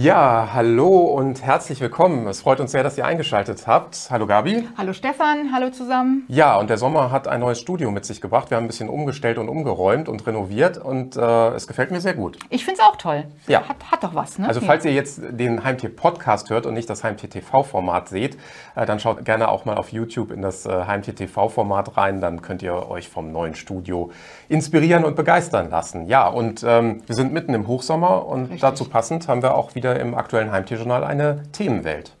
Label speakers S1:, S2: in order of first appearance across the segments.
S1: Ja, hallo und herzlich willkommen. Es freut uns sehr, dass ihr eingeschaltet habt. Hallo Gabi.
S2: Hallo Stefan, hallo zusammen.
S1: Ja, und der Sommer hat ein neues Studio mit sich gebracht. Wir haben ein bisschen umgestellt und umgeräumt und renoviert und äh, es gefällt mir sehr gut.
S2: Ich finde es auch toll.
S1: Ja.
S2: Hat, hat doch was, ne?
S1: Also falls ihr jetzt den Heimtier-Podcast hört und nicht das Heimtier-TV-Format seht, äh, dann schaut gerne auch mal auf YouTube in das äh, Heimtier-TV-Format rein. Dann könnt ihr euch vom neuen Studio inspirieren und begeistern lassen. Ja, und ähm, wir sind mitten im Hochsommer und
S2: Richtig.
S1: dazu passend haben wir auch wieder im aktuellen Heimtierjournal eine Themenwelt.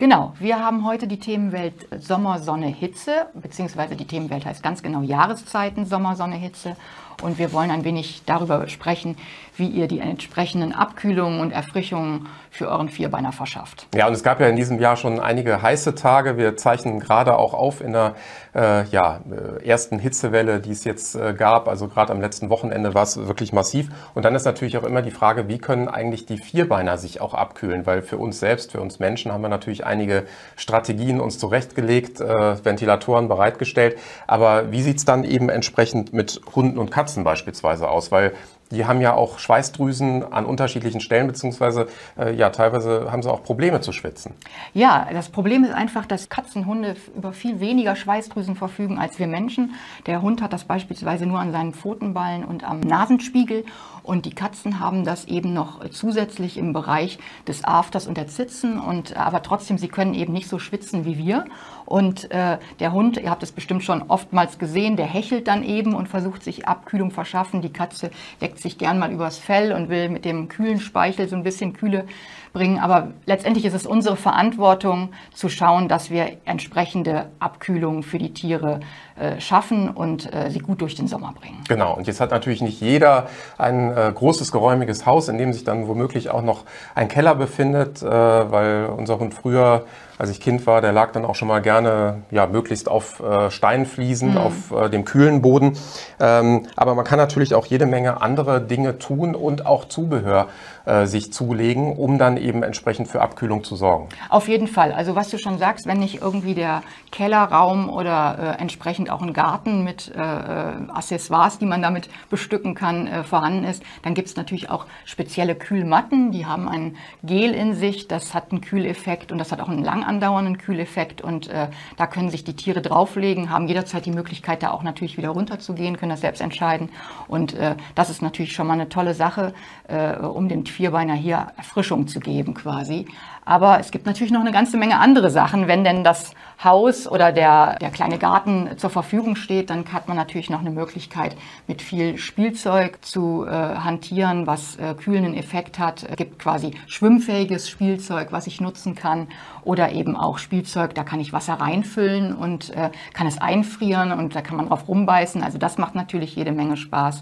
S2: Genau, wir haben heute die Themenwelt Sommer, Sonne, Hitze, beziehungsweise die Themenwelt heißt ganz genau Jahreszeiten Sommer, Sonne, Hitze. Und wir wollen ein wenig darüber sprechen, wie ihr die entsprechenden Abkühlungen und Erfrischungen für euren Vierbeiner verschafft.
S1: Ja, und es gab ja in diesem Jahr schon einige heiße Tage. Wir zeichnen gerade auch auf in der äh, ja, äh, ersten Hitzewelle, die es jetzt äh, gab. Also gerade am letzten Wochenende war es wirklich massiv. Und dann ist natürlich auch immer die Frage, wie können eigentlich die Vierbeiner sich auch abkühlen? Weil für uns selbst, für uns Menschen haben wir natürlich einige Strategien uns zurechtgelegt, äh, Ventilatoren bereitgestellt. Aber wie sieht's dann eben entsprechend mit Hunden und Katzen beispielsweise aus? Weil die haben ja auch Schweißdrüsen an unterschiedlichen Stellen, beziehungsweise äh, ja, teilweise haben sie auch Probleme zu schwitzen.
S2: Ja, das Problem ist einfach, dass Katzenhunde über viel weniger Schweißdrüsen verfügen als wir Menschen. Der Hund hat das beispielsweise nur an seinen Pfotenballen und am Nasenspiegel. Und die Katzen haben das eben noch zusätzlich im Bereich des Afters und der Zitzen. Und, aber trotzdem, sie können eben nicht so schwitzen wie wir. Und äh, der Hund, ihr habt es bestimmt schon oftmals gesehen, der hechelt dann eben und versucht sich Abkühlung verschaffen. Die Katze leckt sich gern mal übers Fell und will mit dem kühlen Speichel so ein bisschen Kühle bringen. Aber letztendlich ist es unsere Verantwortung zu schauen, dass wir entsprechende Abkühlung für die Tiere äh, schaffen und äh, sie gut durch den Sommer bringen.
S1: Genau, und jetzt hat natürlich nicht jeder ein äh, großes, geräumiges Haus, in dem sich dann womöglich auch noch ein Keller befindet, weil unser Hund früher, als ich Kind war, der lag dann auch schon mal gerne, ja, möglichst auf äh, Steinfliesen, auf äh, dem kühlen Boden. Ähm, aber man kann natürlich auch jede Menge andere Dinge tun und auch Zubehör äh, sich zulegen, um dann eben entsprechend für Abkühlung zu sorgen.
S2: Auf jeden Fall. Also was du schon sagst, wenn nicht irgendwie der Kellerraum oder äh, entsprechend auch ein Garten mit äh, Accessoires, die man damit bestücken kann, vorhanden ist, dann gibt es natürlich auch spezielle Kühlmatten. Die haben ein Gel in sich, das hat einen Kühleffekt und das hat auch einen lang andauernden Kühleffekt. Und äh, da können sich die Tiere drauflegen, haben jederzeit die Möglichkeit, da auch natürlich wieder runterzugehen, können das selbst entscheiden. Und äh, das ist natürlich schon mal eine tolle Sache, äh, um dem Vierbeiner hier Erfrischung zu geben quasi. Aber es gibt natürlich noch eine ganze Menge andere Sachen. Wenn denn das Haus oder der, der kleine Garten zur Verfügung steht, dann hat man natürlich noch eine Möglichkeit, mit viel Spielzeug zu äh, hantieren, was äh, kühlenden Effekt hat. Es gibt quasi schwimmfähiges Spielzeug, was ich nutzen kann. Oder eben auch Spielzeug, da kann ich Wasser reinfüllen und äh, kann es einfrieren und da kann man drauf rumbeißen. Also das macht natürlich jede Menge Spaß.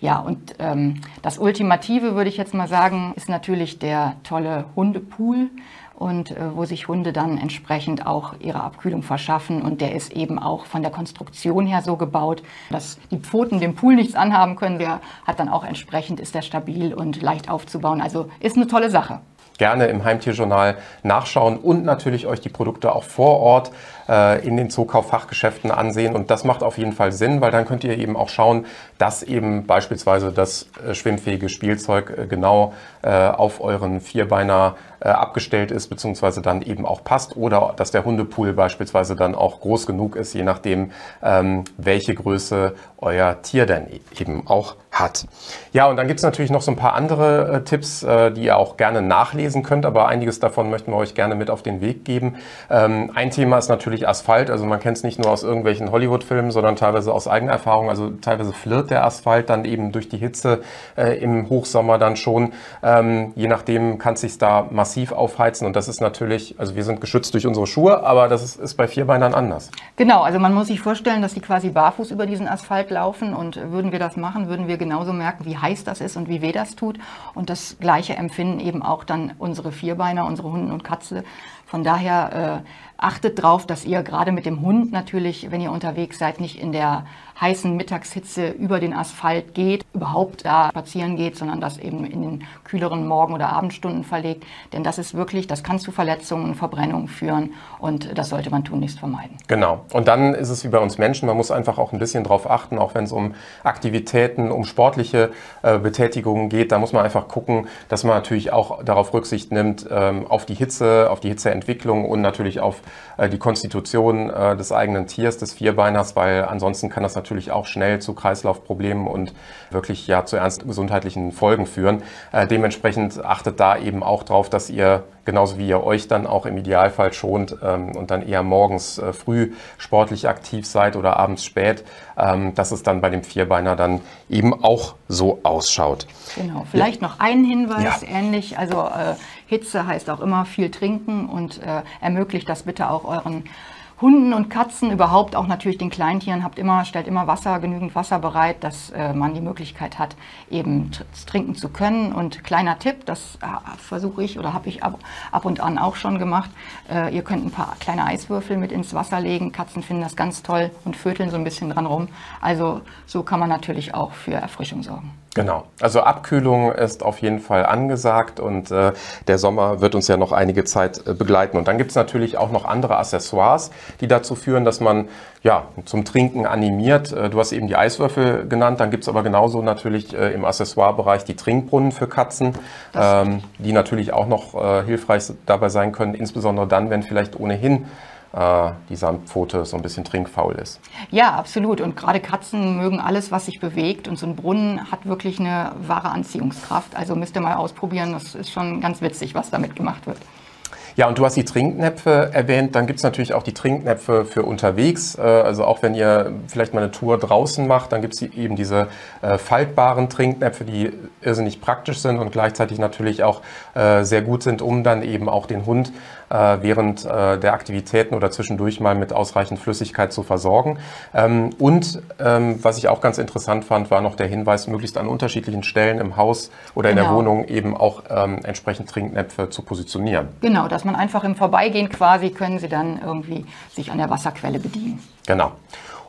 S2: Ja, und ähm, das Ultimative, würde ich jetzt mal sagen, ist natürlich der tolle Hundepool und äh, wo sich Hunde dann entsprechend auch ihre Abkühlung verschaffen. Und der ist eben auch von der Konstruktion her so gebaut, dass die Pfoten dem Pool nichts anhaben können. Der hat dann auch entsprechend, ist der stabil und leicht aufzubauen. Also ist eine tolle Sache
S1: gerne im Heimtierjournal nachschauen und natürlich euch die Produkte auch vor Ort äh, in den Zookauffachgeschäften ansehen. Und das macht auf jeden Fall Sinn, weil dann könnt ihr eben auch schauen, dass eben beispielsweise das äh, schwimmfähige Spielzeug äh, genau auf euren Vierbeiner abgestellt ist, beziehungsweise dann eben auch passt oder dass der Hundepool beispielsweise dann auch groß genug ist, je nachdem, ähm, welche Größe euer Tier denn eben auch hat. Ja, und dann gibt es natürlich noch so ein paar andere äh, Tipps, äh, die ihr auch gerne nachlesen könnt, aber einiges davon möchten wir euch gerne mit auf den Weg geben. Ähm, ein Thema ist natürlich Asphalt, also man kennt es nicht nur aus irgendwelchen Hollywood-Filmen, sondern teilweise aus eigener Erfahrung, also teilweise flirrt der Asphalt dann eben durch die Hitze äh, im Hochsommer dann schon. Ähm, je nachdem kann es sich da massiv aufheizen und das ist natürlich, also wir sind geschützt durch unsere Schuhe, aber das ist, ist bei Vierbeinern anders.
S2: Genau, also man muss sich vorstellen, dass die quasi barfuß über diesen Asphalt laufen und würden wir das machen, würden wir genauso merken, wie heiß das ist und wie weh das tut. Und das gleiche empfinden eben auch dann unsere Vierbeiner, unsere Hunde und Katze, Von daher äh, achtet darauf, dass ihr gerade mit dem Hund natürlich, wenn ihr unterwegs seid, nicht in der heißen Mittagshitze über den Asphalt geht, überhaupt da spazieren geht, sondern das eben in den kühleren Morgen- oder Abendstunden verlegt. Denn das ist wirklich, das kann zu Verletzungen und Verbrennungen führen und das sollte man tunlichst vermeiden.
S1: Genau. Und dann ist es wie bei uns Menschen, man muss einfach auch ein bisschen drauf achten, auch wenn es um Aktivitäten, um sportliche äh, Betätigungen geht, da muss man einfach gucken, dass man natürlich auch darauf Rücksicht nimmt, ähm, auf die Hitze, auf die Hitzeentwicklung und natürlich auf äh, die Konstitution äh, des eigenen Tiers, des Vierbeiners, weil ansonsten kann das natürlich auch schnell zu Kreislaufproblemen und wirklich ja zu ernsten gesundheitlichen Folgen führen. Äh, dementsprechend achtet da eben auch drauf, dass ihr genauso wie ihr euch dann auch im Idealfall schont ähm, und dann eher morgens äh, früh sportlich aktiv seid oder abends spät, ähm, dass es dann bei dem Vierbeiner dann eben auch so ausschaut.
S2: Genau, vielleicht ja. noch ein Hinweis, ja. ähnlich, also äh, Hitze heißt auch immer viel trinken und äh, ermöglicht das bitte auch euren Hunden und Katzen, überhaupt auch natürlich den Kleintieren, habt immer, stellt immer Wasser, genügend Wasser bereit, dass äh, man die Möglichkeit hat, eben trinken zu können. Und kleiner Tipp, das äh, versuche ich oder habe ich ab, ab, und an auch schon gemacht. Äh, ihr könnt ein paar kleine Eiswürfel mit ins Wasser legen. Katzen finden das ganz toll und vöteln so ein bisschen dran rum. Also so kann man natürlich auch für Erfrischung sorgen.
S1: Genau, also Abkühlung ist auf jeden Fall angesagt und äh, der Sommer wird uns ja noch einige Zeit äh, begleiten. Und dann gibt es natürlich auch noch andere Accessoires, die dazu führen, dass man ja, zum Trinken animiert. Äh, du hast eben die Eiswürfel genannt, dann gibt es aber genauso natürlich äh, im Accessoirebereich die Trinkbrunnen für Katzen, ähm, die natürlich auch noch äh, hilfreich dabei sein können, insbesondere dann, wenn vielleicht ohnehin die Sandpfote so ein bisschen trinkfaul ist.
S2: Ja, absolut. Und gerade Katzen mögen alles, was sich bewegt. Und so ein Brunnen hat wirklich eine wahre Anziehungskraft. Also müsst ihr mal ausprobieren. Das ist schon ganz witzig, was damit gemacht wird.
S1: Ja, und du hast die Trinknäpfe erwähnt. Dann gibt es natürlich auch die Trinknäpfe für unterwegs. Äh, also auch wenn ihr vielleicht mal eine Tour draußen macht, dann gibt es eben diese äh, faltbaren Trinknäpfe, die irrsinnig praktisch sind und gleichzeitig natürlich auch äh, sehr gut sind, um dann eben auch den Hund während der Aktivitäten oder zwischendurch mal mit ausreichend Flüssigkeit zu versorgen. Ähm, und ähm, was ich auch ganz interessant fand, war noch der Hinweis, möglichst an unterschiedlichen Stellen im Haus oder in genau. der Wohnung eben auch ähm, entsprechend Trinknäpfe zu positionieren.
S2: Genau, dass man einfach im Vorbeigehen quasi können sie dann irgendwie sich an der Wasserquelle bedienen.
S1: Genau.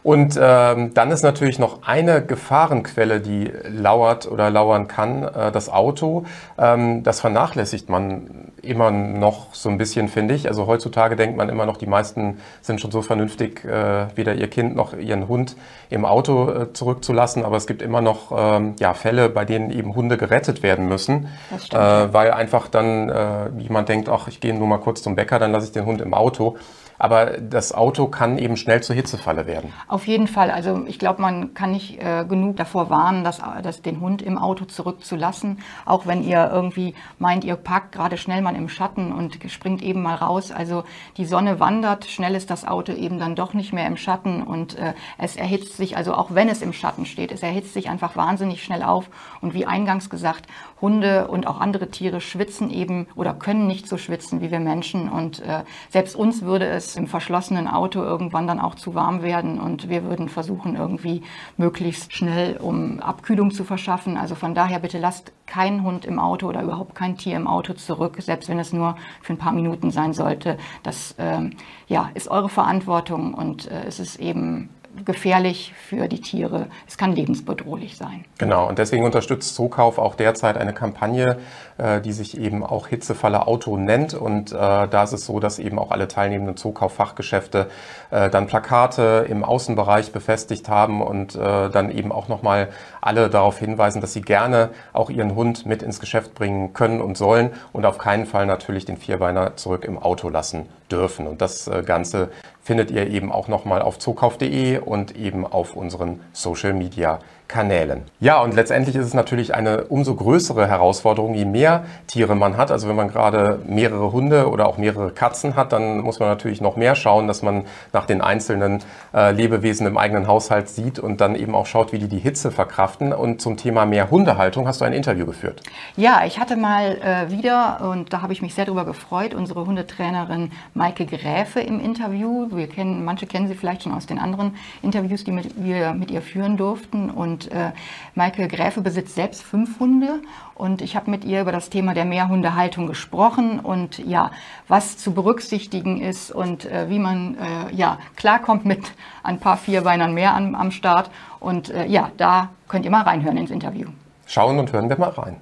S1: Und ähm, dann ist natürlich noch eine Gefahrenquelle, die lauert oder lauern kann, äh, das Auto. Ähm, das vernachlässigt man immer noch so ein bisschen, finde ich. Also heutzutage denkt man immer noch, die meisten sind schon so vernünftig, äh, weder ihr Kind noch ihren Hund im Auto äh, zurückzulassen. Aber es gibt immer noch ähm, ja, Fälle, bei denen eben Hunde gerettet werden müssen, äh, weil einfach dann äh, jemand denkt, ach, ich gehe nur mal kurz zum Bäcker, dann lasse ich den Hund im Auto. Aber das Auto kann eben schnell zur Hitzefalle werden.
S2: Auf jeden Fall. Also ich glaube, man kann nicht äh, genug davor warnen, dass, dass den Hund im Auto zurückzulassen. Auch wenn ihr irgendwie meint, ihr parkt gerade schnell mal im Schatten und springt eben mal raus. Also die Sonne wandert, schnell ist das Auto eben dann doch nicht mehr im Schatten und äh, es erhitzt sich, also auch wenn es im Schatten steht, es erhitzt sich einfach wahnsinnig schnell auf. Und wie eingangs gesagt, Hunde und auch andere Tiere schwitzen eben oder können nicht so schwitzen wie wir Menschen. Und äh, selbst uns würde es im verschlossenen Auto irgendwann dann auch zu warm werden und wir würden versuchen, irgendwie möglichst schnell, um Abkühlung zu verschaffen. Also von daher bitte lasst keinen Hund im Auto oder überhaupt kein Tier im Auto zurück, selbst wenn es nur für ein paar Minuten sein sollte. Das äh, ja, ist eure Verantwortung und äh, es ist eben gefährlich für die Tiere. Es kann lebensbedrohlich sein.
S1: Genau, und deswegen unterstützt Zookauf auch derzeit eine Kampagne, äh, die sich eben auch Hitzefalle Auto nennt. Und äh, da ist es so, dass eben auch alle teilnehmenden Zookauf-Fachgeschäfte äh, dann Plakate im Außenbereich befestigt haben und dann eben auch nochmal alle darauf hinweisen, dass sie gerne auch ihren Hund mit ins Geschäft bringen können und sollen und auf keinen Fall natürlich den Vierbeiner zurück im Auto lassen dürfen. Und das Ganze findet ihr eben auch nochmal auf zookauf.de und eben auf unseren Social Media Kanälen. Ja, und letztendlich ist es natürlich eine umso größere Herausforderung, je mehr Tiere man hat. Also wenn man gerade mehrere Hunde oder auch mehrere Katzen hat, dann muss man natürlich noch mehr schauen, dass man nach den einzelnen äh, Lebewesen im eigenen Haushalt sieht und dann eben auch schaut, wie die die Hitze verkraften. Und zum Thema mehr Hundehaltung hast du ein Interview geführt.
S2: Ja, ich hatte mal äh, wieder, und da habe ich mich sehr darüber gefreut, unsere Hundetrainerin Maike Gräfe im Interview. Wir kennen, manche kennen sie vielleicht schon aus den anderen Interviews, die mit, wir mit ihr führen durften. Und
S3: Und äh, Maike Gräfe besitzt selbst fünf Hunde und ich habe mit ihr über das Thema der Mehrhundehaltung gesprochen und ja, was zu berücksichtigen ist und äh, wie man äh, ja klarkommt mit ein paar Vierbeinern mehr am, am Start. Und äh, ja, da könnt ihr mal reinhören ins Interview.
S1: Schauen und hören wir mal rein.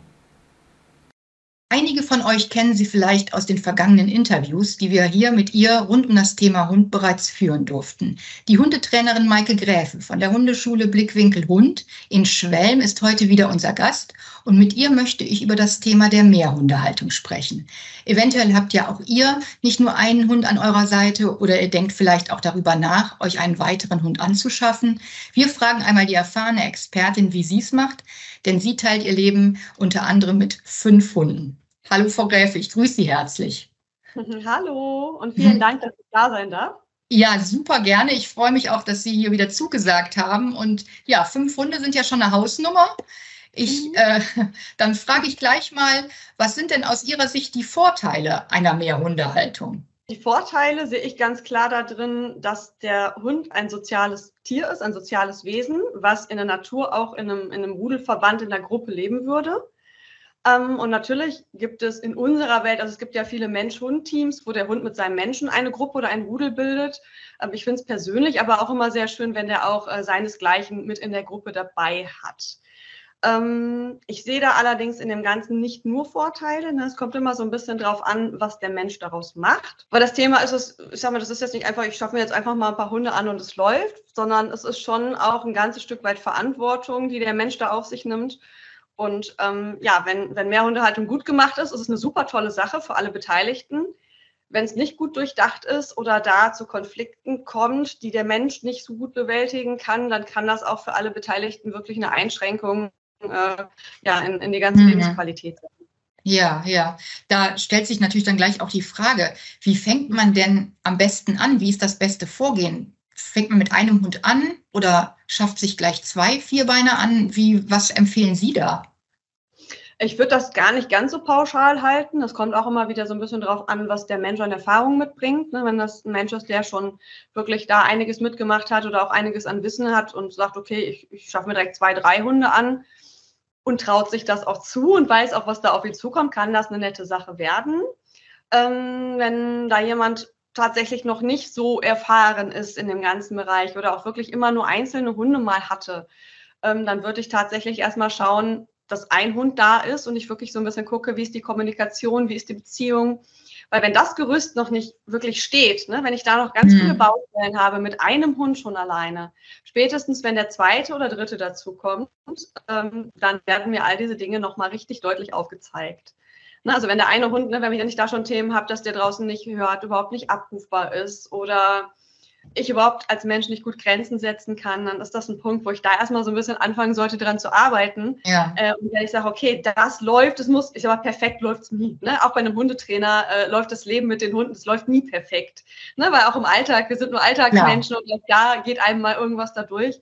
S3: Einige von euch kennen sie vielleicht aus den vergangenen Interviews, die wir hier mit ihr rund um das Thema Hund bereits führen durften. Die Hundetrainerin Maike Gräfe von der Hundeschule Blickwinkel Hund in Schwelm ist heute wieder unser Gast und mit ihr möchte ich über das Thema der Mehrhundehaltung sprechen. Eventuell habt ja auch ihr nicht nur einen Hund an eurer Seite oder ihr denkt vielleicht auch darüber nach, euch einen weiteren Hund anzuschaffen. Wir fragen einmal die erfahrene Expertin, wie sie es macht, denn sie teilt ihr Leben unter anderem mit fünf Hunden. Hallo Frau Gräfe, ich grüße Sie herzlich.
S4: Hallo und vielen Dank, dass ich da sein darf.
S3: Ja, super gerne. Ich freue mich auch, dass Sie hier wieder zugesagt haben. Und ja, fünf Hunde sind ja schon eine Hausnummer. Ich, mhm. äh, dann frage ich gleich mal, was sind denn aus Ihrer Sicht die Vorteile einer Mehrhundehaltung?
S4: Die Vorteile sehe ich ganz klar darin, dass der Hund ein soziales Tier ist, ein soziales Wesen, was in der Natur auch in einem, in einem Rudelverband in der Gruppe leben würde. Ähm, und natürlich gibt es in unserer Welt, also es gibt ja viele Mensch-Hund-Teams, wo der Hund mit seinem Menschen eine Gruppe oder ein Rudel bildet. Ähm, ich finde es persönlich aber auch immer sehr schön, wenn der auch äh, seinesgleichen mit in der Gruppe dabei hat. Ähm, ich sehe da allerdings in dem Ganzen nicht nur Vorteile. Ne? Es kommt immer so ein bisschen drauf an, was der Mensch daraus macht. Weil das Thema ist es, ich sag mal, das ist jetzt nicht einfach, ich schaffe mir jetzt einfach mal ein paar Hunde an und es läuft, sondern es ist schon auch ein ganzes Stück weit Verantwortung, die der Mensch da auf sich nimmt. Und ähm, ja, wenn, wenn Mehrhundehaltung gut gemacht ist, ist es eine super tolle Sache für alle Beteiligten. Wenn es nicht gut durchdacht ist oder da zu Konflikten kommt, die der Mensch nicht so gut bewältigen kann, dann kann das auch für alle Beteiligten wirklich eine Einschränkung äh, ja, in, in die ganze mhm. Lebensqualität sein.
S3: Ja, ja. Da stellt sich natürlich dann gleich auch die Frage, wie fängt man denn am besten an? Wie ist das beste Vorgehen? Fängt man mit einem Hund an oder schafft sich gleich zwei Vierbeiner an? Wie, was empfehlen Sie da?
S4: Ich würde das gar nicht ganz so pauschal halten. Das kommt auch immer wieder so ein bisschen darauf an, was der Mensch an Erfahrung mitbringt. Ne? Wenn das ein Mensch ist, der schon wirklich da einiges mitgemacht hat oder auch einiges an Wissen hat und sagt, okay, ich, ich schaffe mir direkt zwei, drei Hunde an und traut sich das auch zu und weiß auch, was da auf ihn zukommt, kann das eine nette Sache werden. Ähm, wenn da jemand tatsächlich noch nicht so erfahren ist in dem ganzen Bereich oder auch wirklich immer nur einzelne Hunde mal hatte, ähm, dann würde ich tatsächlich erstmal schauen, dass ein Hund da ist und ich wirklich so ein bisschen gucke, wie ist die Kommunikation, wie ist die Beziehung. Weil wenn das Gerüst noch nicht wirklich steht, ne, wenn ich da noch ganz mhm. viele Baustellen habe mit einem Hund schon alleine, spätestens wenn der zweite oder dritte dazu kommt, ähm, dann werden mir all diese Dinge nochmal richtig deutlich aufgezeigt. Ne, also wenn der eine Hund, ne, wenn ich da schon Themen habe, dass der draußen nicht hört, überhaupt nicht abrufbar ist oder ich überhaupt als Mensch nicht gut Grenzen setzen kann, dann ist das ein Punkt, wo ich da erstmal so ein bisschen anfangen sollte, dran zu arbeiten. Ja. Äh, und wenn ich sage, okay, das läuft, es muss, ich sage mal, perfekt läuft es nie. Ne? Auch bei einem Hundetrainer äh, läuft das Leben mit den Hunden, es läuft nie perfekt. Ne? Weil auch im Alltag, wir sind nur Alltagsmenschen ja. und da geht einem mal irgendwas da durch.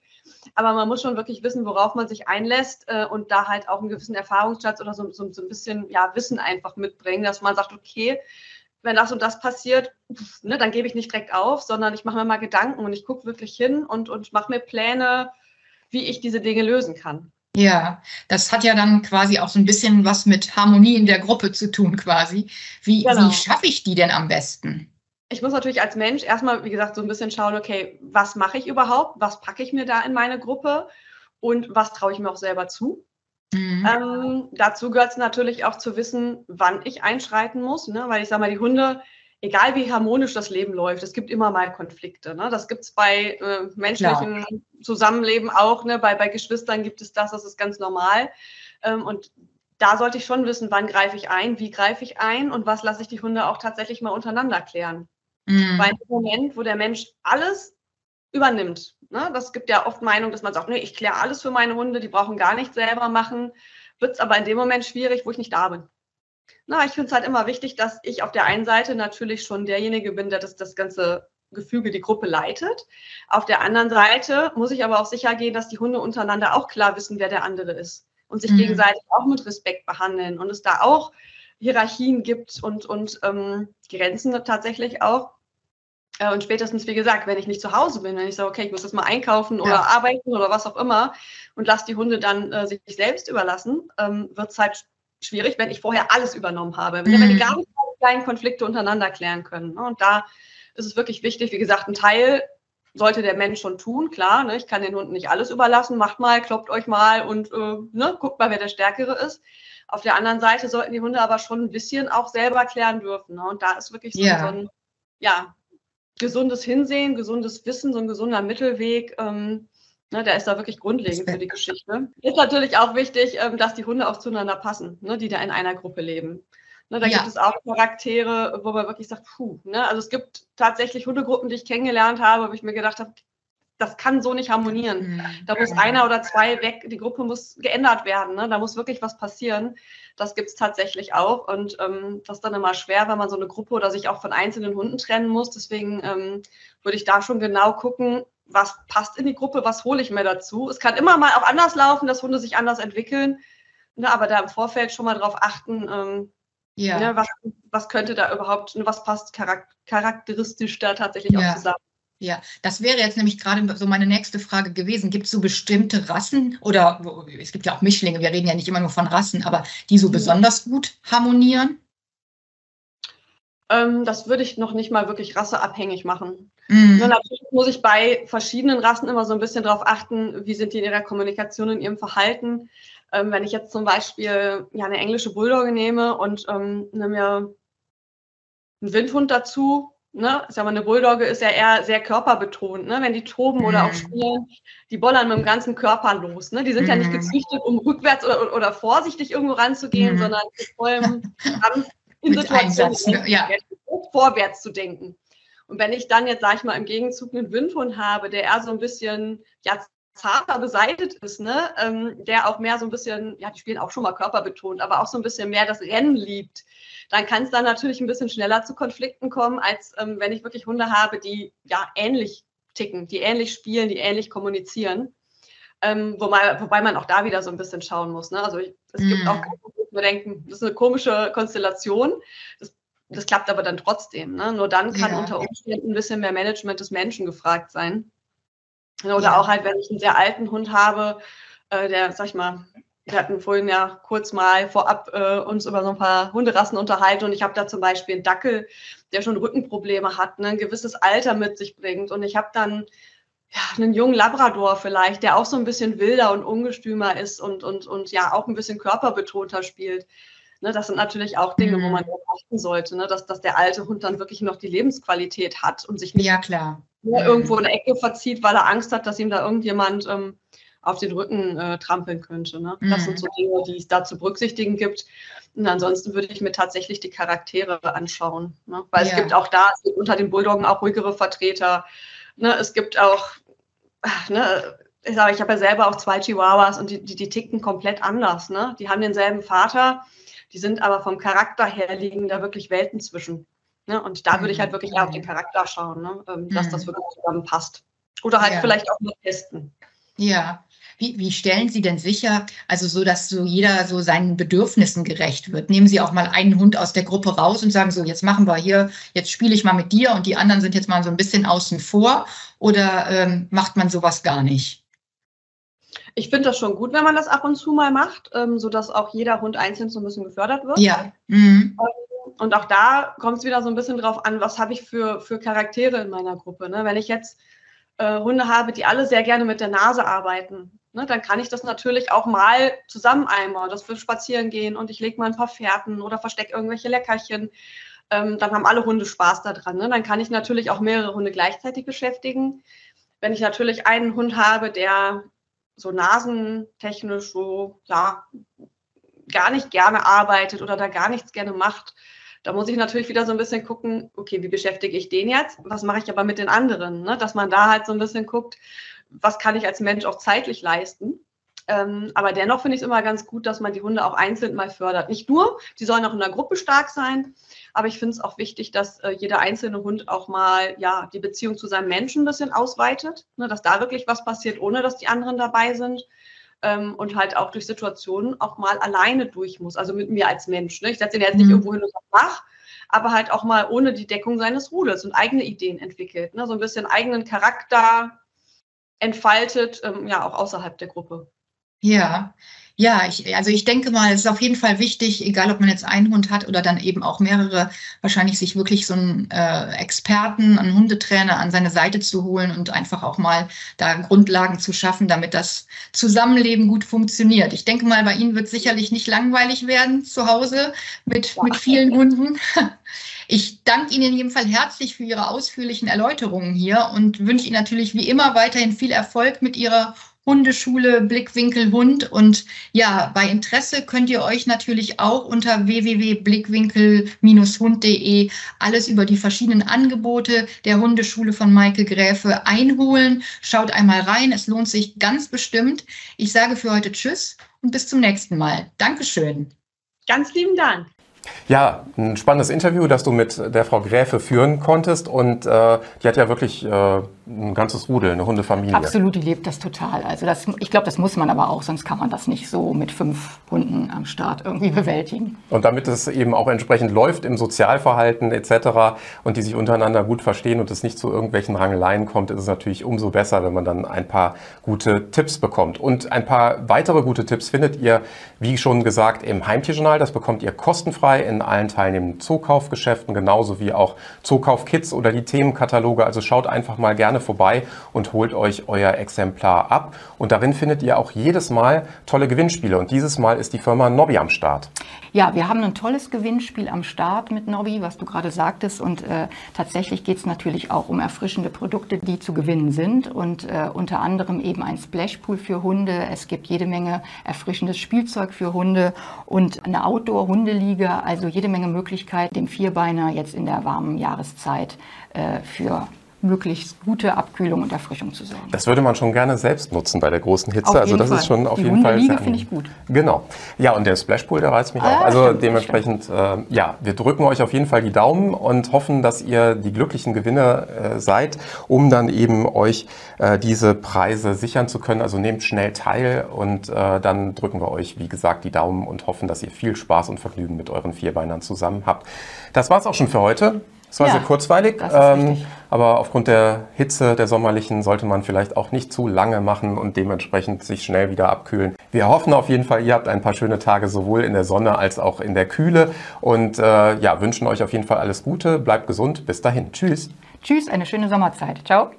S4: Aber man muss schon wirklich wissen, worauf man sich einlässt äh, und da halt auch einen gewissen Erfahrungsschatz oder so, so, so ein bisschen ja, Wissen einfach mitbringen, dass man sagt, okay, wenn das und das passiert, ne, dann gebe ich nicht direkt auf, sondern ich mache mir mal Gedanken und ich gucke wirklich hin und, und mache mir Pläne, wie ich diese Dinge lösen kann.
S3: Ja, das hat ja dann quasi auch so ein bisschen was mit Harmonie in der Gruppe zu tun, quasi. Wie, genau. wie schaffe ich die denn am besten?
S4: Ich muss natürlich als Mensch erstmal, wie gesagt, so ein bisschen schauen, okay, was mache ich überhaupt? Was packe ich mir da in meine Gruppe? Und was traue ich mir auch selber zu? Mhm. Ähm, dazu gehört es natürlich auch zu wissen, wann ich einschreiten muss, ne? weil ich sage mal, die Hunde, egal wie harmonisch das Leben läuft, es gibt immer mal Konflikte. Ne? Das gibt es bei äh, menschlichem Klar. Zusammenleben auch, ne? bei, bei Geschwistern gibt es das, das ist ganz normal. Ähm, und da sollte ich schon wissen, wann greife ich ein, wie greife ich ein und was lasse ich die Hunde auch tatsächlich mal untereinander klären. Mhm. Weil im Moment, wo der Mensch alles übernimmt, Ne? Das gibt ja oft Meinung, dass man sagt, nee, ich kläre alles für meine Hunde, die brauchen gar nichts selber machen. Wird es aber in dem Moment schwierig, wo ich nicht da bin. Na, ich finde es halt immer wichtig, dass ich auf der einen Seite natürlich schon derjenige bin, der das, das ganze Gefüge, die Gruppe leitet. Auf der anderen Seite muss ich aber auch sicher gehen, dass die Hunde untereinander auch klar wissen, wer der andere ist und sich mhm. gegenseitig auch mit Respekt behandeln und es da auch Hierarchien gibt und, und ähm, Grenzen tatsächlich auch. Äh, und spätestens, wie gesagt, wenn ich nicht zu Hause bin, wenn ich sage, okay, ich muss das mal einkaufen oder ja. arbeiten oder was auch immer und lasse die Hunde dann äh, sich selbst überlassen, ähm, wird es halt schwierig, wenn ich vorher alles übernommen habe. Wenn, mhm. wenn die gar nicht kleinen Konflikte untereinander klären können. Ne? Und da ist es wirklich wichtig, wie gesagt, ein Teil sollte der Mensch schon tun, klar. Ne? Ich kann den Hunden nicht alles überlassen. Macht mal, kloppt euch mal und äh, ne, guckt mal, wer der Stärkere ist. Auf der anderen Seite sollten die Hunde aber schon ein bisschen auch selber klären dürfen. Ne? Und da ist wirklich so, ja. so ein, ja, gesundes Hinsehen, gesundes Wissen, so ein gesunder Mittelweg. Ähm, ne, der ist da wirklich grundlegend für die Geschichte. Ist natürlich auch wichtig, ähm, dass die Hunde auch zueinander passen, ne, die da in einer Gruppe leben. Ne, da ja. gibt es auch Charaktere, wo man wirklich sagt, puh, ne? also es gibt tatsächlich Hundegruppen, die ich kennengelernt habe, wo ich mir gedacht habe, das kann so nicht harmonieren. Mhm. Da muss einer oder zwei weg, die Gruppe muss geändert werden, ne? da muss wirklich was passieren. Das gibt es tatsächlich auch und ähm, das ist dann immer schwer, wenn man so eine Gruppe oder sich auch von einzelnen Hunden trennen muss. Deswegen ähm, würde ich da schon genau gucken, was passt in die Gruppe, was hole ich mir dazu. Es kann immer mal auch anders laufen, dass Hunde sich anders entwickeln, ne? aber da im Vorfeld schon mal drauf achten, ähm, ja. ne? was, was könnte da überhaupt, ne? was passt charakteristisch da tatsächlich ja. auch zusammen.
S2: Ja, das wäre jetzt nämlich gerade so meine nächste Frage gewesen. Gibt es so bestimmte Rassen oder es gibt ja auch Mischlinge, wir reden ja nicht immer nur von Rassen, aber die so mhm. besonders gut harmonieren?
S4: Ähm, das würde ich noch nicht mal wirklich rasseabhängig machen. Mhm. Ja, natürlich muss ich bei verschiedenen Rassen immer so ein bisschen darauf achten, wie sind die in ihrer Kommunikation, in ihrem Verhalten. Ähm, wenn ich jetzt zum Beispiel ja, eine englische Bulldogge nehme und ähm, nehme mir einen Windhund dazu, ne, ich sag mal, eine Bulldogge ist ja eher sehr körperbetont, ne? Wenn die toben mhm. oder auch mhm. spielen, die bollern mit dem ganzen Körper los. Ne? Die sind mhm. ja nicht mhm. gezüchtet, um rückwärts oder, oder vorsichtig irgendwo ranzugehen, mhm. sondern mit vollem Kampf in Situationen ne? ja. vorwärts zu denken. Und wenn ich dann jetzt, sag ich mal, im Gegenzug einen Windhund habe, der eher so ein bisschen ja, zarter beseitet ist, ne? Ähm, der auch mehr so ein bisschen, ja, die spielen auch schon mal körperbetont, aber auch so ein bisschen mehr das Rennen liebt, dann kann es dann natürlich ein bisschen schneller zu Konflikten kommen, als ähm, wenn ich wirklich Hunde habe, die ja ähnlich ticken, die ähnlich spielen, die ähnlich kommunizieren. Ähm, wobei, wobei man auch da wieder so ein bisschen schauen muss. Ne? Also ich, es mm. gibt auch, wir denken, das ist eine komische Konstellation. Das, das klappt aber dann trotzdem. Ne? Nur dann kann ja. unter Umständen ein bisschen mehr Management des Menschen gefragt sein. Oder ja. auch halt, wenn ich einen sehr alten Hund habe, äh, der, sag ich mal, wir hatten vorhin ja kurz mal vorab äh, uns über so ein paar Hunderassen unterhalten und ich habe da zum Beispiel einen Dackel, der schon Rückenprobleme hat, ne, ein gewisses Alter mit sich bringt und ich habe dann ja, einen jungen Labrador vielleicht, der auch so ein bisschen wilder und ungestümer ist und, und, und ja auch ein bisschen körperbetonter spielt. Ne, das sind natürlich auch Dinge, mhm. wo man achten sollte, ne, dass, dass der alte Hund dann wirklich noch die Lebensqualität hat und sich nicht
S2: ja, klar.
S4: Nur mhm. irgendwo in der Ecke verzieht, weil er Angst hat, dass ihm da irgendjemand ähm, auf den Rücken äh, trampeln könnte. Ne? Das mhm. sind so Dinge, die es da zu berücksichtigen gibt. Und ansonsten würde ich mir tatsächlich die Charaktere anschauen. Ne? Weil ja. es gibt auch da, es gibt unter den Bulldoggen auch ruhigere Vertreter. Ne? Es gibt auch, ne, ich sage, ich habe ja selber auch zwei Chihuahuas und die, die, die ticken komplett anders. Ne? Die haben denselben Vater, die sind aber vom Charakter her liegen da wirklich Welten zwischen. Ne? Und da würde ich halt wirklich eher auf den Charakter schauen, ne? Ähm, dass das mhm. wirklich zusammenpasst. Oder halt ja. vielleicht auch mal testen.
S2: Ja, wie, wie stellen Sie denn sicher, also so, dass so jeder so seinen Bedürfnissen gerecht wird? Nehmen Sie auch mal einen Hund aus der Gruppe raus und sagen so, jetzt machen wir hier, jetzt spiele ich mal mit dir und die anderen sind jetzt mal so ein bisschen außen vor oder ähm, macht man sowas gar nicht?
S4: Ich finde das schon gut, wenn man das ab und zu mal macht, ähm, sodass auch jeder Hund einzeln so ein bisschen gefördert wird.
S2: Ja. Mhm.
S4: Ähm, und auch da kommt es wieder so ein bisschen drauf an, was habe ich für, für Charaktere in meiner Gruppe. Ne? Wenn ich jetzt äh, Hunde habe, die alle sehr gerne mit der Nase arbeiten, ne, dann kann ich das natürlich auch mal zusammen einmal, dass wir spazieren gehen und ich lege mal ein paar Fährten oder verstecke irgendwelche Leckerchen. Ähm, dann haben alle Hunde Spaß daran. Ne? Dann kann ich natürlich auch mehrere Hunde gleichzeitig beschäftigen. Wenn ich natürlich einen Hund habe, der so nasentechnisch so, ja, gar nicht gerne arbeitet oder da gar nichts gerne macht, da muss ich natürlich wieder so ein bisschen gucken, okay, wie beschäftige ich den jetzt? Was mache ich aber mit den anderen? Ne? Dass man da halt so ein bisschen guckt, was kann ich als Mensch auch zeitlich leisten. Ähm, aber dennoch finde ich es immer ganz gut, dass man die Hunde auch einzeln mal fördert. Nicht nur, die sollen auch in der Gruppe stark sein, aber ich finde es auch wichtig, dass äh, jeder einzelne Hund auch mal ja die Beziehung zu seinem Menschen ein bisschen ausweitet, ne, dass da wirklich was passiert, ohne dass die anderen dabei sind. Ähm, und halt auch durch Situationen auch mal alleine durch muss, also mit mir als Mensch. Ne? Ich setze ihn jetzt nicht mhm. irgendwo hin und sage, mach, aber halt auch mal ohne die Deckung seines Rudels und eigene Ideen entwickelt. Ne? So ein bisschen eigenen Charakter entfaltet, ähm, ja, auch außerhalb der Gruppe.
S2: Ja, ja, ich, also ich denke mal, es ist auf jeden Fall wichtig, egal ob man jetzt einen Hund hat oder dann eben auch mehrere, wahrscheinlich sich wirklich so einen äh, Experten, einen Hundetrainer an seine Seite zu holen und einfach auch mal da Grundlagen zu schaffen, damit das Zusammenleben gut funktioniert. Ich denke mal, bei Ihnen wird sicherlich nicht langweilig werden zu Hause mit, mit vielen Hunden. Ich danke Ihnen in jedem Fall herzlich für Ihre ausführlichen Erläuterungen hier und wünsche Ihnen natürlich wie immer weiterhin viel Erfolg mit Ihrer Hundeschule Blickwinkel Hund. Und ja, bei Interesse könnt ihr euch natürlich auch unter www.blickwinkel-hund.de alles über die verschiedenen Angebote der Hundeschule von Maike Gräfe einholen. Schaut einmal rein, es lohnt sich ganz bestimmt. Ich sage für heute Tschüss und bis zum nächsten Mal. Dankeschön.
S4: Ganz lieben Dank.
S1: Ja, ein spannendes Interview, das du mit der Frau Gräfe führen konntest. Und äh, die hat ja wirklich äh, ein ganzes Rudel, eine Hundefamilie.
S2: Absolut, die lebt das total. Also das, ich glaube, das muss man aber auch, sonst kann man das nicht so mit fünf Hunden am Start irgendwie bewältigen.
S1: Und damit es eben auch entsprechend läuft im Sozialverhalten etc. und die sich untereinander gut verstehen und es nicht zu irgendwelchen Rangeleien kommt, ist es natürlich umso besser, wenn man dann ein paar gute Tipps bekommt. Und ein paar weitere gute Tipps findet ihr, wie schon gesagt, im Heimtierjournal. Das bekommt ihr kostenfrei in allen teilnehmenden Zookaufgeschäften, genauso wie auch Zookauf-Kits oder die Themenkataloge. Also schaut einfach mal gerne vorbei und holt euch euer Exemplar ab. Und darin findet ihr auch jedes Mal tolle Gewinnspiele. Und dieses Mal ist die Firma Nobby am Start.
S2: Ja, wir haben ein tolles Gewinnspiel am Start mit Nobby, was du gerade sagtest. Und äh, tatsächlich geht es natürlich auch um erfrischende Produkte, die zu gewinnen sind. Und äh, unter anderem eben ein Splashpool für Hunde. Es gibt jede Menge erfrischendes Spielzeug für Hunde und eine Outdoor-Hundeliga. Also jede Menge Möglichkeit, dem Vierbeiner jetzt in der warmen Jahreszeit äh, für möglichst gute Abkühlung und Erfrischung zu sorgen.
S1: Das würde man schon gerne selbst nutzen bei der großen Hitze. Auf also das Fall. ist schon auf Die jeden Fall
S2: sehr finde ich gut.
S1: Genau. Ja, und der Splashpool, der reizt mich ah, auch. Also stimmt, dementsprechend, äh, ja, wir drücken euch auf jeden Fall die Daumen und hoffen, dass ihr die glücklichen Gewinner äh, seid, um dann eben euch äh, diese Preise sichern zu können. Also nehmt schnell teil und äh, dann drücken wir euch, wie gesagt, die Daumen und hoffen, dass ihr viel Spaß und Vergnügen mit euren Vierbeinern zusammen habt. Das war's auch schon für heute. Es war ja, sehr kurzweilig, ähm, aber aufgrund der Hitze der sommerlichen sollte man vielleicht auch nicht zu lange machen und dementsprechend sich schnell wieder abkühlen. Wir hoffen auf jeden Fall, ihr habt ein paar schöne Tage sowohl in der Sonne als auch in der Kühle und äh, ja, wünschen euch auf jeden Fall alles Gute, bleibt gesund, bis dahin, tschüss.
S2: Tschüss, eine schöne Sommerzeit, ciao.